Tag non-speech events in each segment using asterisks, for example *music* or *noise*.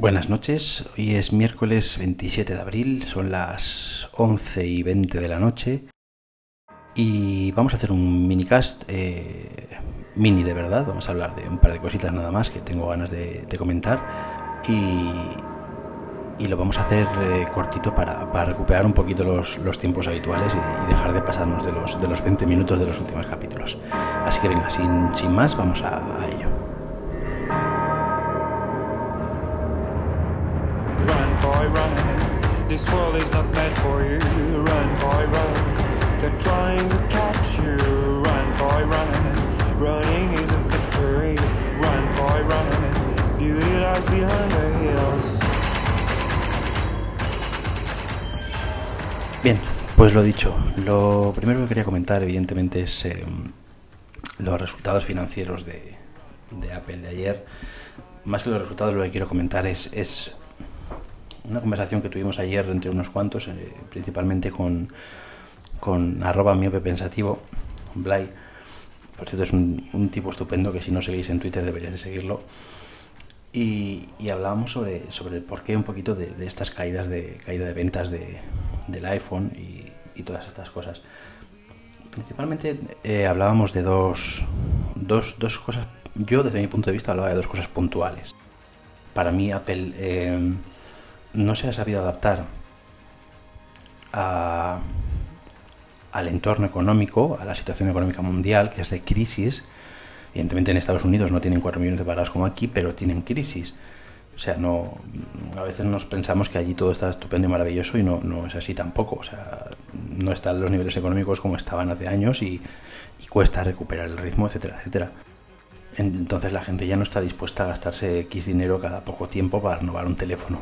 Buenas noches, hoy es miércoles 27 de abril, son las 11 y 20 de la noche y vamos a hacer un minicast eh, mini de verdad, vamos a hablar de un par de cositas nada más que tengo ganas de, comentar y, lo vamos a hacer eh, cortito para, recuperar un poquito los, tiempos habituales y, dejar de pasarnos de los, de los 20 minutos de los últimos capítulos. Así que venga, sin, sin más, vamos a ello. This world is not meant for you. Run, boy, run. They're trying to catch you. Run, boy, run. Running is a victory. Run, boy, run. Beauty lies behind the hills. Bien, pues lo dicho. Lo primero que quería comentar, evidentemente, es eh, los resultados financieros de, de Apple de ayer. Más que los resultados, lo que quiero comentar es, es una conversación que tuvimos ayer entre unos cuantos, eh, principalmente con, con arroba miope pensativo, Blay. Por cierto, es un, tipo estupendo que si no seguís en Twitter deberíais de seguirlo. Y, hablábamos sobre, sobre el porqué un poquito de, estas caídas de caída de ventas de, del iPhone y, todas estas cosas. Principalmente eh, hablábamos de dos, dos, dos, cosas. Yo, desde mi punto de vista, hablaba de dos cosas puntuales. Para mí, Apple eh, no se ha sabido adaptar al entorno económico, a la situación económica mundial, que es de crisis. Evidentemente en Estados Unidos no tienen 4 millones de parados como aquí, pero tienen crisis. O sea, no, a veces nos pensamos que allí todo está estupendo y maravilloso y no, no es así tampoco. O sea, no están los niveles económicos como estaban hace años y, y cuesta recuperar el ritmo, etcétera, etcétera. Entonces la gente ya no está dispuesta a gastarse X dinero cada poco tiempo para renovar un teléfono.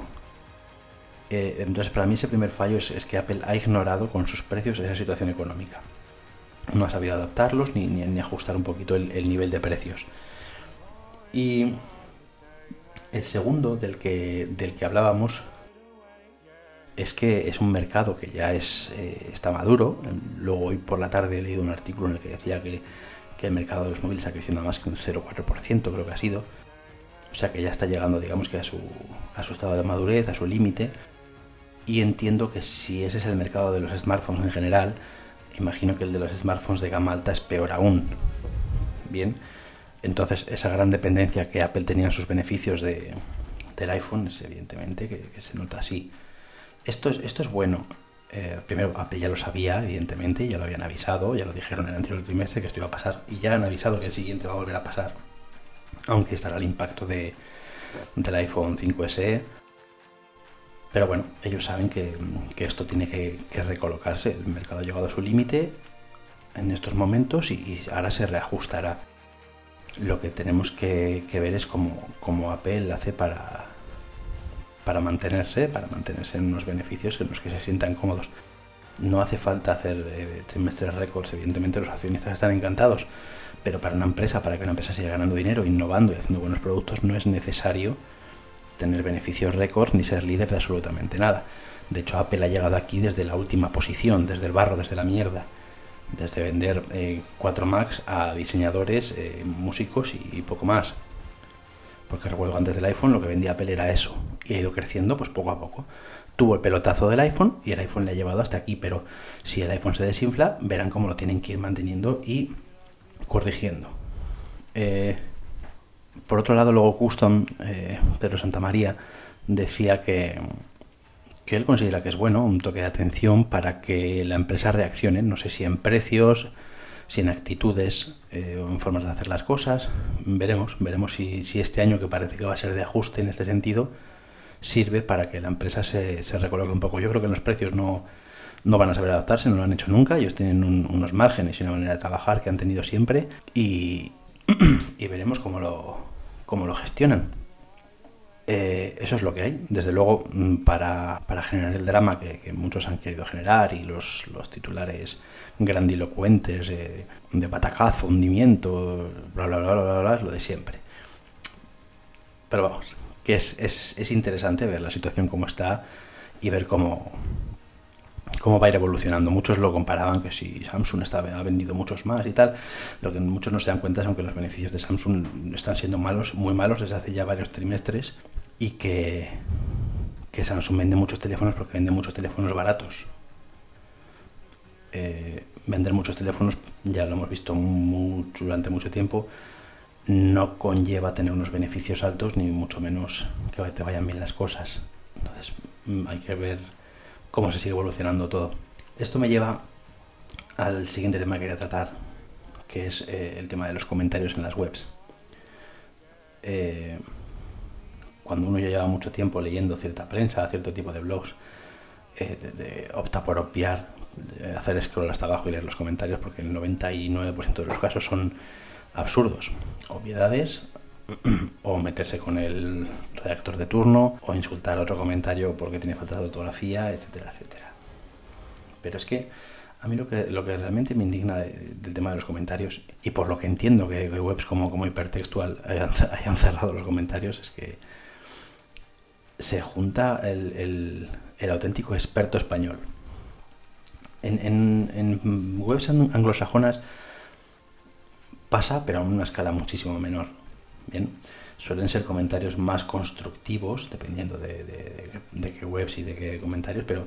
Eh, entonces, para mí ese primer fallo es, que Apple ha ignorado con sus precios esa situación económica. No ha sabido adaptarlos ni, ni, ajustar un poquito el, nivel de precios. Y el segundo del que, del que hablábamos es que es un mercado que ya es, eh, está maduro. Luego hoy por la tarde he leído un artículo en el que decía que, que el mercado de los móviles ha crecido más que un 0,4%, creo que ha sido. O sea que ya está llegando, digamos que a su, a su estado de madurez, a su límite y entiendo que si ese es el mercado de los smartphones en general, imagino que el de los smartphones de gama alta es peor aún. Bien, entonces esa gran dependencia que Apple tenía en sus beneficios de, del iPhone es evidentemente que, se nota así. Esto es, esto es bueno. Eh, primero, Apple ya lo sabía, evidentemente, ya lo habían avisado, ya lo dijeron en el anterior trimestre que esto iba a pasar y ya han avisado que el siguiente va a volver a pasar. Aunque estará el impacto de, del iPhone 5SE pero bueno, ellos saben que, esto tiene que, recolocarse. El mercado ha llegado a su límite en estos momentos y, ahora se reajustará. Lo que tenemos que, ver es cómo, Apple hace para, para mantenerse, para mantenerse en unos beneficios en los que se sientan cómodos. No hace falta hacer eh, trimestres récords, evidentemente los accionistas están encantados, pero para una empresa, para que una empresa siga ganando dinero, innovando y haciendo buenos productos, no es necesario tener beneficios récord ni ser líder de absolutamente nada. De hecho, Apple ha llegado aquí desde la última posición, desde el barro, desde la mierda. Desde vender 4 eh, Macs a diseñadores, eh, músicos y, poco más. Porque recuerdo antes del iPhone lo que vendía Apple era eso. Y ha ido creciendo pues poco a poco. Tuvo el pelotazo del iPhone y el iPhone le ha llevado hasta aquí. Pero si el iPhone se desinfla, verán cómo lo tienen que ir manteniendo y corrigiendo. Eh, por otro lado, luego Custom, eh, Pedro Santamaría, decía que, que él considera que es bueno un toque de atención para que la empresa reaccione, no sé si en precios, si en actitudes eh, o en formas de hacer las cosas. Veremos, veremos si, si, este año, que parece que va a ser de ajuste en este sentido, sirve para que la empresa se, se recoloque un poco. Yo creo que los precios no, no van a saber adaptarse, no lo han hecho nunca. Ellos tienen unos márgenes y una manera de trabajar que han tenido siempre y, *clears throat* y veremos cómo lo, cómo lo gestionan. Eh, eso es lo que hay. Desde luego, mm, para, generar el drama que, muchos han querido generar y los, titulares grandilocuentes de, patacazo, hundimiento, bla, bla, bla, bla, bla, es lo de siempre. Pero vamos, que es, es, es interesante ver la situación como está y ver cómo, cómo va a ir evolucionando. Muchos lo comparaban que si Samsung está, ha vendido muchos más y tal. Lo que muchos no se dan cuenta es aunque los beneficios de Samsung están siendo malos, muy malos desde hace ya varios trimestres. y que, que Samsung vende muchos teléfonos porque vende muchos teléfonos baratos. Eh, vender muchos teléfonos, ya lo hemos visto mucho, durante mucho tiempo, no conlleva tener unos beneficios altos ni mucho menos que te vayan bien las cosas. Entonces mm, hay que ver cómo se sigue evolucionando todo. Esto me lleva al siguiente tema que quería tratar, que es eh, el tema de los comentarios en las webs. Eh, cuando uno ya lleva mucho tiempo leyendo cierta prensa, cierto tipo de blogs, eh, opta por obviar, hacer scroll hasta abajo y leer los comentarios, porque el 99% de los casos son absurdos, obviedades, o meterse con el redactor de turno, o insultar otro comentario porque tiene falta de ortografía, etcétera, etcétera. Pero es que a mí lo que, lo que realmente me indigna del tema de los comentarios, y por lo que entiendo que, webs como, como hipertextual hayan cerrado los comentarios, es que se junta el, auténtico experto español. En, webs anglosajonas pasa, pero a una escala muchísimo menor. Bien, suelen ser comentarios más constructivos, dependiendo de, qué webs y de qué comentarios, pero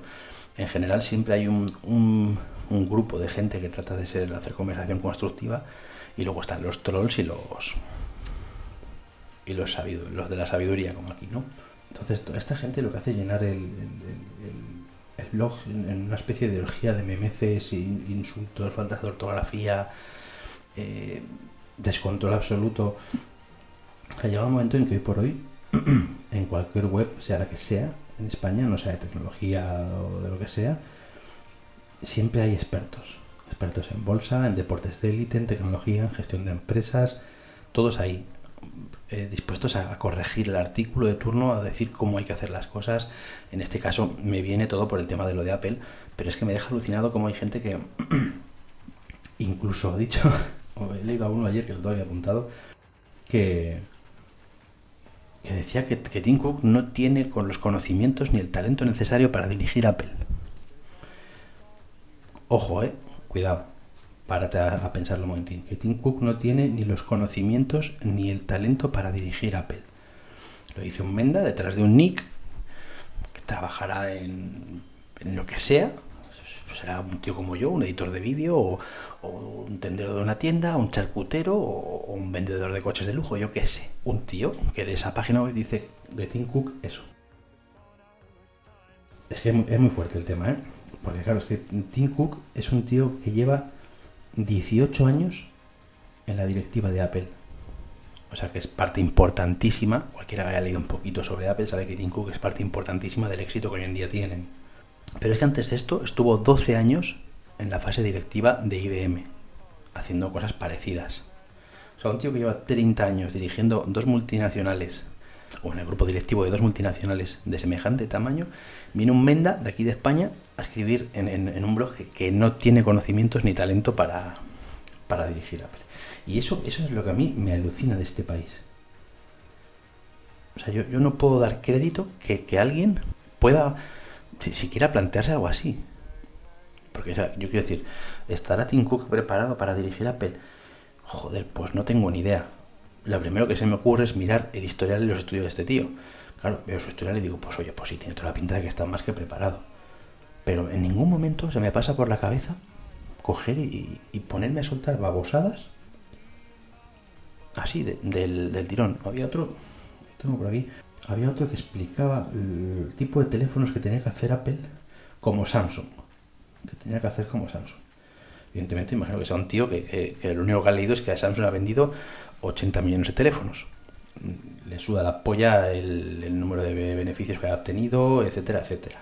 en general siempre hay un, grupo de gente que trata de ser, hacer conversación constructiva y luego están los trolls y los y los, los de la sabiduría, como aquí, ¿no? Entonces, esta gente lo que hace es llenar el, blog en una especie de orgía de memeces, insultos, faltas de ortografía, eh, descontrol absoluto. Ha llegado un momento en que hoy por hoy, *clears throat* en cualquier web, sea la que sea, en España, no sea de tecnología o de lo que sea, siempre hay expertos. Expertos en bolsa, en deportes de élite, en tecnología, en gestión de empresas, todos ahí eh, dispuestos a, corregir el artículo de turno, a decir cómo hay que hacer las cosas. En este caso me viene todo por el tema de lo de Apple, pero es que me deja alucinado cómo hay gente que *clears throat* incluso ha dicho, *laughs* o he leído a uno ayer que lo había apuntado, que, que decía que, que Tim Cook no tiene con los conocimientos ni el talento necesario para dirigir Apple. Ojo, eh, cuidado párate a, pensarlo un momentín, que Tim Cook no tiene ni los conocimientos ni el talento para dirigir Apple. Lo dice un Menda detrás de un Nick que trabajará en, lo que sea. Será un tío como yo, un editor de vídeo, o, un tendero de una tienda, un charcutero, o, un vendedor de coches de lujo, yo qué sé. Un tío que de esa página web dice de Tim Cook eso. Es que es muy fuerte el tema, ¿eh? Porque claro, es que Tim Cook es un tío que lleva 18 años en la directiva de Apple. O sea que es parte importantísima. Cualquiera que haya leído un poquito sobre Apple sabe que Tim Cook es parte importantísima del éxito que hoy en día tienen. Pero es que antes de esto estuvo 12 años en la fase directiva de IBM, haciendo cosas parecidas. O sea, un tío que lleva 30 años dirigiendo dos multinacionales, o en el grupo directivo de dos multinacionales de semejante tamaño, Viene un Menda de aquí de España a escribir en, un blog que, no tiene conocimientos ni talento para, para dirigir Apple. Y eso, eso es lo que a mí me alucina de este país. O sea, yo, no puedo dar crédito que, alguien pueda si, siquiera plantearse algo así. Porque yo quiero decir, ¿estará Tim Cook preparado para dirigir Apple? Joder, pues no tengo ni idea. Lo primero que se me ocurre es mirar el historial de los estudios de este tío. Claro, veo su historial y digo, pues oye, pues sí, tiene toda la pinta de que está más que preparado. Pero en ningún momento se me pasa por la cabeza coger y, ponerme a soltar babosadas así, del, tirón. Había otro, tengo por aquí, había otro que explicaba el tipo de teléfonos que tenía que hacer Apple como Samsung. Que tenía que hacer como Samsung. Evidentemente, imagino que sea un tío que, que lo único que ha leído es que Samsung ha vendido 80 millones de teléfonos le suda la polla el, número de beneficios que ha obtenido, etcétera, etcétera.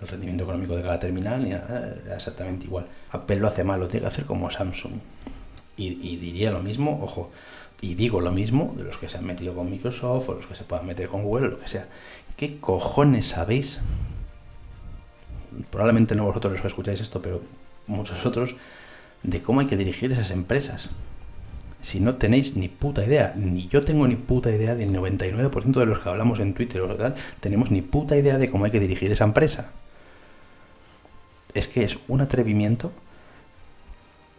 El rendimiento económico de cada terminal era exactamente igual. Apple lo hace mal, lo tiene que hacer como Samsung. Y, diría lo mismo, ojo, y digo lo mismo de los que se han metido con Microsoft o los que se puedan meter con Google o lo que sea. ¿Qué cojones sabéis? Probablemente no vosotros los que escucháis esto, pero muchos otros, de cómo hay que dirigir esas empresas si no tenéis ni puta idea, ni yo tengo ni puta idea del 99% de los que hablamos en Twitter o tal, tenemos ni puta idea de cómo hay que dirigir esa empresa. Es que es un atrevimiento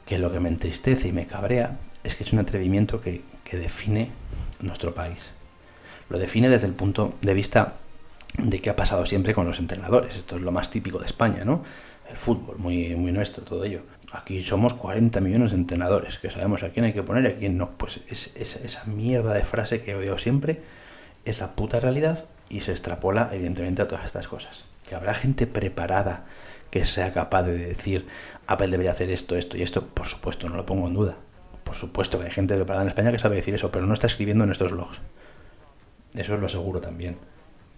que lo que me entristece y me cabrea es que es un atrevimiento que, define nuestro país. lo define desde el punto de vista de qué ha pasado siempre con los entrenadores. Esto es lo más típico de España, ¿no? El fútbol, muy, muy nuestro, todo ello. Aquí somos 40 millones de entrenadores, que sabemos a quién hay que poner y a quién no. Pues es, esa mierda de frase que odio siempre es la puta realidad y se extrapola evidentemente a todas estas cosas. Que habrá gente preparada que sea capaz de decir Apple debería hacer esto, esto y esto, por supuesto, no lo pongo en duda. Por supuesto que hay gente preparada en España que sabe decir eso, pero no está escribiendo en estos blogs. Eso lo aseguro también.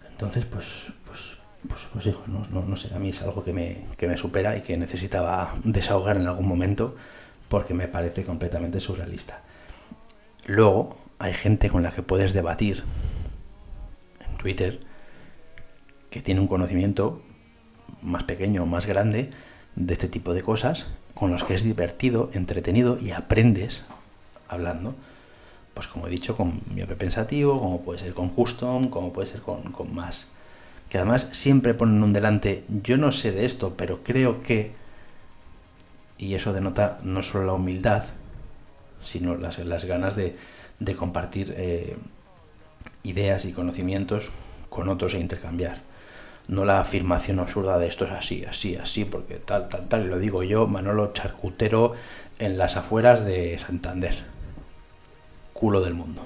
Entonces, pues, pues, pues, pues hijo, no, no, no, sé, a mí es algo que me, que me supera y que necesitaba desahogar en algún momento porque me parece completamente surrealista. Luego, hay gente con la que puedes debatir en Twitter que tiene un conocimiento más pequeño o más grande de este tipo de cosas, con los que es divertido, entretenido y aprendes hablando pues como he dicho, con miope pensativo, como puede ser con custom, como puede ser con, más. Que además siempre ponen un delante, yo no sé de esto, pero creo que, y eso denota no solo la humildad, sino las, ganas de, de compartir eh, ideas y conocimientos con otros e intercambiar. No la afirmación absurda de esto es así, así, así, porque tal, tal, tal, y lo digo yo, Manolo Charcutero, en las afueras de Santander culo del mundo.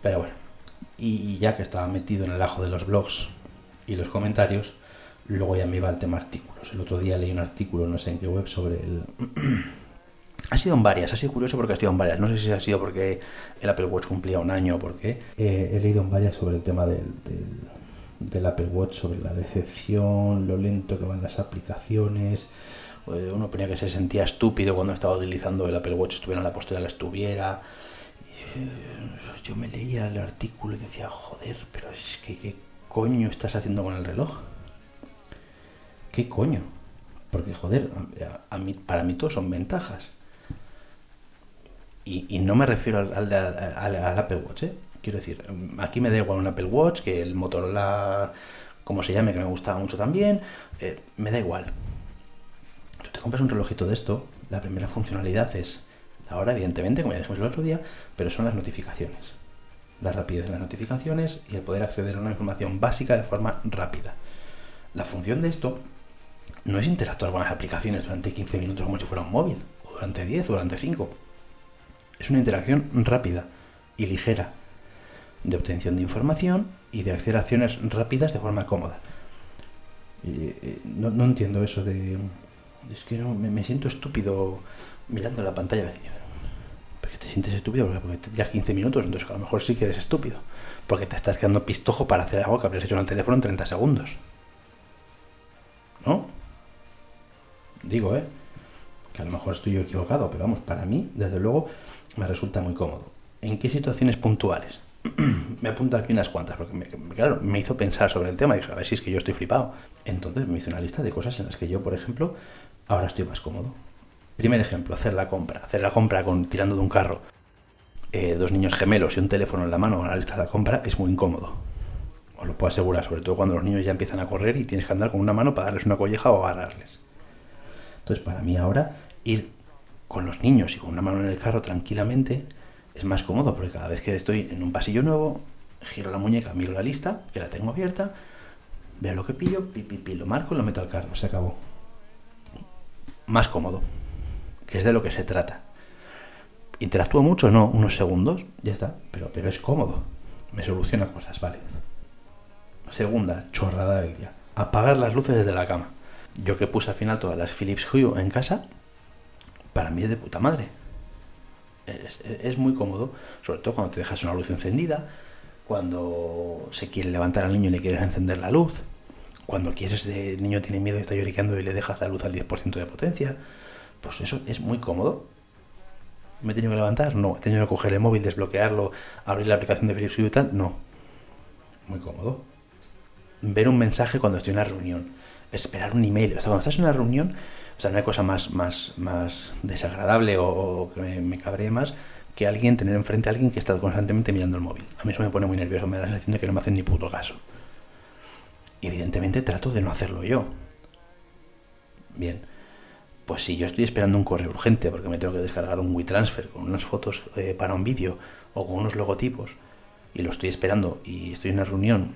Pero bueno, y ya que estaba metido en el ajo de los blogs y los comentarios, luego ya me iba al tema artículos. El otro día leí un artículo, no sé en qué web, sobre el... *clears throat* ha sido en varias, ha sido curioso porque ha sido en varias. No sé si ha sido porque el Apple Watch cumplía un año o por qué. Eh, he leído en varias sobre el tema del, Apple Watch, sobre la decepción, lo lento que van las aplicaciones, pues uno ponía que se sentía estúpido cuando estaba utilizando el Apple Watch, estuviera en la postura, la estuviera. Eh, yo me leía el artículo y decía, joder, pero es que ¿qué coño estás haciendo con el reloj? ¿Qué coño? Porque, joder, a, mí, para mí todo son ventajas. Y, no me refiero al, al, Apple Watch, ¿eh? Quiero decir, aquí me da igual un Apple Watch, que el Motorola, como se llame, que me gustaba mucho también, eh, me da igual te compras un relojito de esto, la primera funcionalidad es la hora, evidentemente, como ya dijimos el otro día, pero son las notificaciones. La rapidez de las notificaciones y el poder acceder a una información básica de forma rápida. La función de esto no es interactuar con las aplicaciones durante 15 minutos como si fuera un móvil, o durante 10 o durante 5. Es una interacción rápida y ligera de obtención de información y de a acciones rápidas de forma cómoda. Eh, no, no entiendo eso de es que no, me, siento estúpido mirando la pantalla. ¿Por qué te sientes estúpido? Porque te tiras 15 minutos, entonces a lo mejor sí que eres estúpido. Porque te estás quedando pistojo para hacer algo que habrías hecho en el teléfono en 30 segundos. ¿No? Digo, ¿eh? Que a lo mejor estoy yo equivocado, pero vamos, para mí, desde luego, me resulta muy cómodo. ¿En qué situaciones puntuales? *clears throat* me apunto aquí unas cuantas, porque me, claro, me hizo pensar sobre el tema. Dije, a ver si es que yo estoy flipado. Entonces me hice una lista de cosas en las que yo, por ejemplo, ahora estoy más cómodo. Primer ejemplo, hacer la compra. Hacer la compra con tirando de un carro, eh, dos niños gemelos y un teléfono en la mano con la lista de la compra es muy incómodo. Os lo puedo asegurar, sobre todo cuando los niños ya empiezan a correr y tienes que andar con una mano para darles una colleja o agarrarles. Entonces, para mí ahora, ir con los niños y con una mano en el carro tranquilamente es más cómodo porque cada vez que estoy en un pasillo nuevo, giro la muñeca, miro la lista, que la tengo abierta, veo lo que pillo, pi, lo marco y lo meto al carro, se acabó más cómodo, que es de lo que se trata. ¿Interactúo mucho? No, unos segundos, ya está, pero, pero es cómodo, me soluciona cosas, vale. Segunda chorrada del día, apagar las luces desde la cama. Yo que puse al final todas las Philips Hue en casa, para mí es de puta madre. Es, muy cómodo, sobre todo cuando te dejas una luz encendida, cuando se quiere levantar al niño y le quieres encender la luz, cuando quieres, el niño tiene miedo y está lloriqueando y le dejas la luz al 10% de potencia, pues eso es muy cómodo. ¿Me he tenido que levantar? No. ¿He tenido que coger el móvil, desbloquearlo, abrir la aplicación de Philips Hue y tal? No. Muy cómodo. Ver un mensaje cuando estoy en una reunión. Esperar un email. O sea, cuando estás en una reunión, o sea, no hay cosa más, más, más desagradable o, que me, me cabree más que alguien tener enfrente a alguien que está constantemente mirando el móvil. A mí eso me pone muy nervioso, me da la sensación de que no me hacen ni puto caso. Y evidentemente trato de no hacerlo yo. Bien, Pues si yo estoy esperando un correo urgente porque me tengo que descargar un WeTransfer con unas fotos eh, para un vídeo o con unos logotipos y lo estoy esperando y estoy en una reunión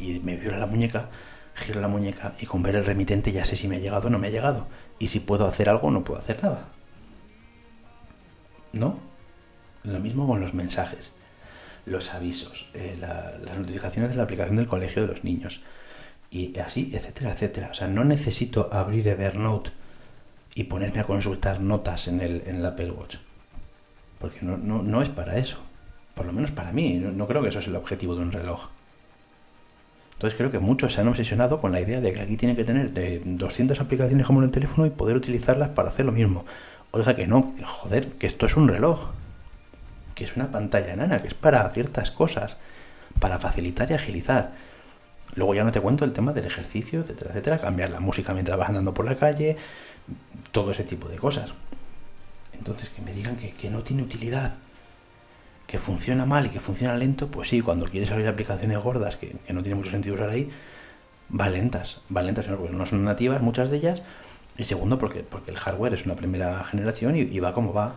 y me vibra la muñeca, giro la muñeca y con ver el remitente ya sé si me ha llegado o no me ha llegado. Y si puedo hacer algo no puedo hacer nada. ¿No? Lo mismo con los mensajes, los avisos, eh, las notificaciones de la aplicación del colegio de los niños. Y así, etcétera, etcétera. O sea, no necesito abrir Evernote y ponerme a consultar notas en el, en el Apple Watch. Porque no, no, no es para eso. Por lo menos para mí. No, creo que eso es el objetivo de un reloj. Entonces creo que muchos se han obsesionado con la idea de que aquí tiene que tener de 200 aplicaciones como en el teléfono y poder utilizarlas para hacer lo mismo. Oiga que no, joder, que esto es un reloj. Que es una pantalla enana, que es para ciertas cosas. Para facilitar y agilizar. Luego ya no te cuento el tema del ejercicio, etcétera, etcétera. Cambiar la música mientras vas andando por la calle. Todo ese tipo de cosas. Entonces que me digan que, que no tiene utilidad que funciona mal y que funciona lento, pues sí, cuando quieres abrir aplicaciones gordas que, no tiene mucho sentido usar ahí, va lentas, va lentas, porque no son nativas muchas de ellas, y segundo porque, porque el hardware es una primera generación y, va como va,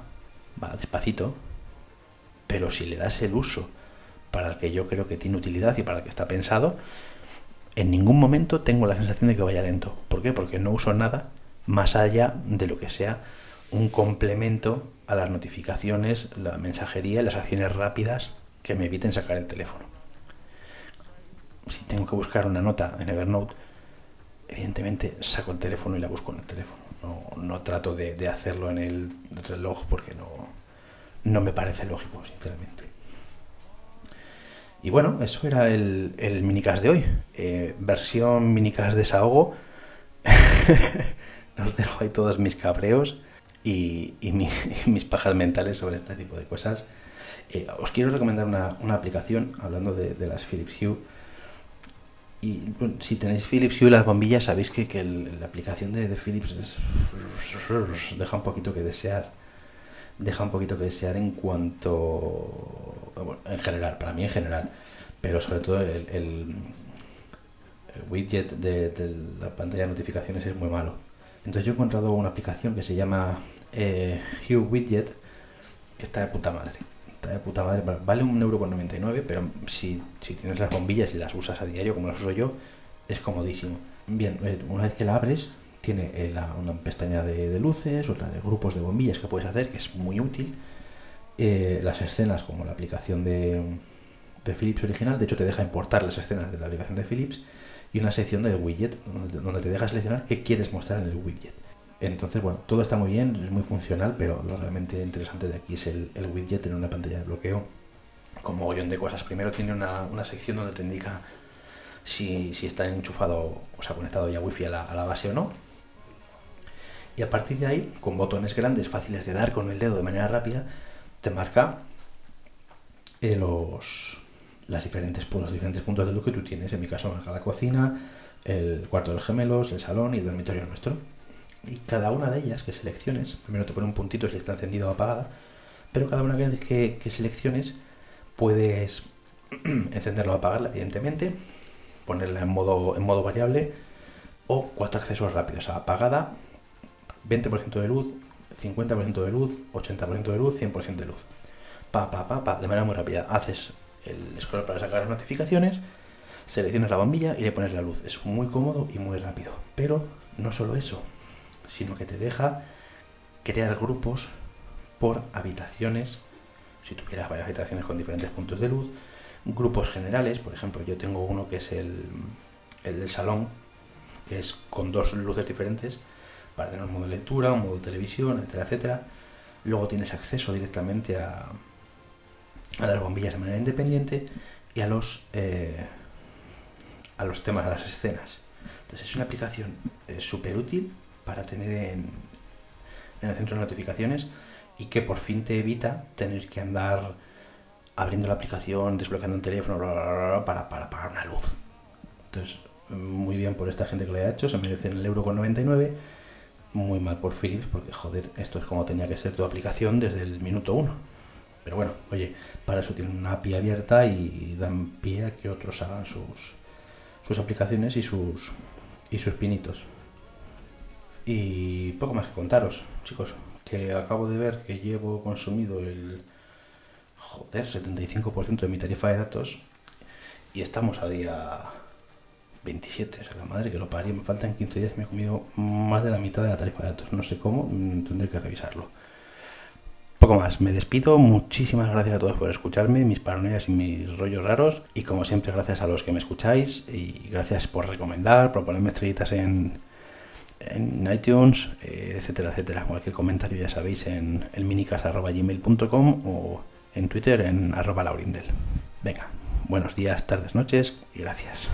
va despacito, pero si le das el uso para el que yo creo que tiene utilidad y para el que está pensado, en ningún momento tengo la sensación de que vaya lento. ¿Por qué? Porque no uso nada más allá de lo que sea un complemento a las notificaciones, la mensajería y las acciones rápidas que me eviten sacar el teléfono. Si tengo que buscar una nota en Evernote, evidentemente saco el teléfono y la busco en el teléfono. No, trato de, hacerlo en el reloj porque no, no me parece lógico, sinceramente. Y bueno, eso era el, el minicast de hoy. Eh, versión minicast desahogo. *laughs* Os dejo ahí todos mis cabreos *laughs* y, mis pajas mentales sobre este tipo de cosas. Eh, os quiero recomendar una, aplicación, hablando de, las Philips Hue. Y si tenéis Philips Hue las bombillas, sabéis que, la aplicación de, Philips deja un poquito que desear. Deja un poquito que desear en cuanto. en general, para mí en general. Pero sobre todo el, el, widget de la pantalla de notificaciones es muy malo. Entonces yo he encontrado una aplicación que se llama eh, Hue Widget, que está de puta madre. Está de puta madre. Vale un euro con 99, pero si, tienes las bombillas y las usas a diario, como las uso yo, es comodísimo. Bien, eh, una vez que la abres, tiene eh, una pestaña de, luces, otra de grupos de bombillas que puedes hacer, que es muy útil. las escenas, como la aplicación de Philips original, de hecho te deja importar las escenas de la aplicación de Philips y una sección del widget donde te deja seleccionar qué quieres mostrar en el widget. Entonces, bueno, todo está muy bien, es muy funcional, pero lo realmente interesante de aquí es el, widget en una pantalla de bloqueo con mogollón de cosas. Primero tiene una, sección donde te indica si, está enchufado, o sea, conectado ya wifi a la, a la base o no. Y a partir de ahí, con botones grandes, fáciles de dar con el dedo de manera rápida, te marca eh, los, las diferentes, los diferentes puntos de luz que tú tienes. En mi caso, la cocina, el cuarto de los gemelos, el salón y el dormitorio nuestro. Y cada una de ellas que selecciones, primero te pone un puntito si está encendido o apagada, pero cada una que, que selecciones puedes *clears throat* encenderla o apagarla, evidentemente, ponerla en modo, en modo variable o cuatro accesos rápidos, apagada, 20% de luz, 50% de luz, 80% de luz, 100% de luz. Pa, pa, pa, pa, de manera muy rápida. Haces el scroll para sacar las notificaciones, seleccionas la bombilla y le pones la luz. Es muy cómodo y muy rápido. Pero no solo eso, sino que te deja crear grupos por habitaciones, si tuvieras varias habitaciones con diferentes puntos de luz, grupos generales, por ejemplo, yo tengo uno que es el, el del salón, que es con dos luces diferentes, para tener un modo de lectura, un modo de televisión, etcétera, etcétera. Luego tienes acceso directamente a, a las bombillas de manera independiente y a los, eh, a los temas, a las escenas. Entonces es una aplicación eh, súper útil para tener en, en el centro de notificaciones y que por fin te evita tener que andar abriendo la aplicación, desbloqueando un teléfono para, para pagar una luz. Entonces, muy bien por esta gente que lo ha hecho, se merecen el euro con 99. Muy mal por Philips, porque joder, esto es como tenía que ser tu aplicación desde el minuto uno. Pero bueno, oye, para eso tienen una API abierta y dan pie a que otros hagan sus, sus aplicaciones y sus, y sus pinitos. Y poco más que contaros, chicos, que acabo de ver que llevo consumido el joder, 75% de mi tarifa de datos y estamos a día 27, o sea, la madre que lo parió, me faltan 15 días me he comido más de la mitad de la tarifa de datos, no sé cómo, mm, tendré que revisarlo. Poco más, me despido, muchísimas gracias a todos por escucharme, mis paranoias y mis rollos raros, y como siempre gracias a los que me escucháis, y gracias por recomendar, por ponerme estrellitas en, en iTunes, eh, etcétera, etcétera. Cualquier comentario ya sabéis en el minicas.gmail.com o en Twitter en arroba laurindel. Venga, buenos días, tardes, noches y gracias.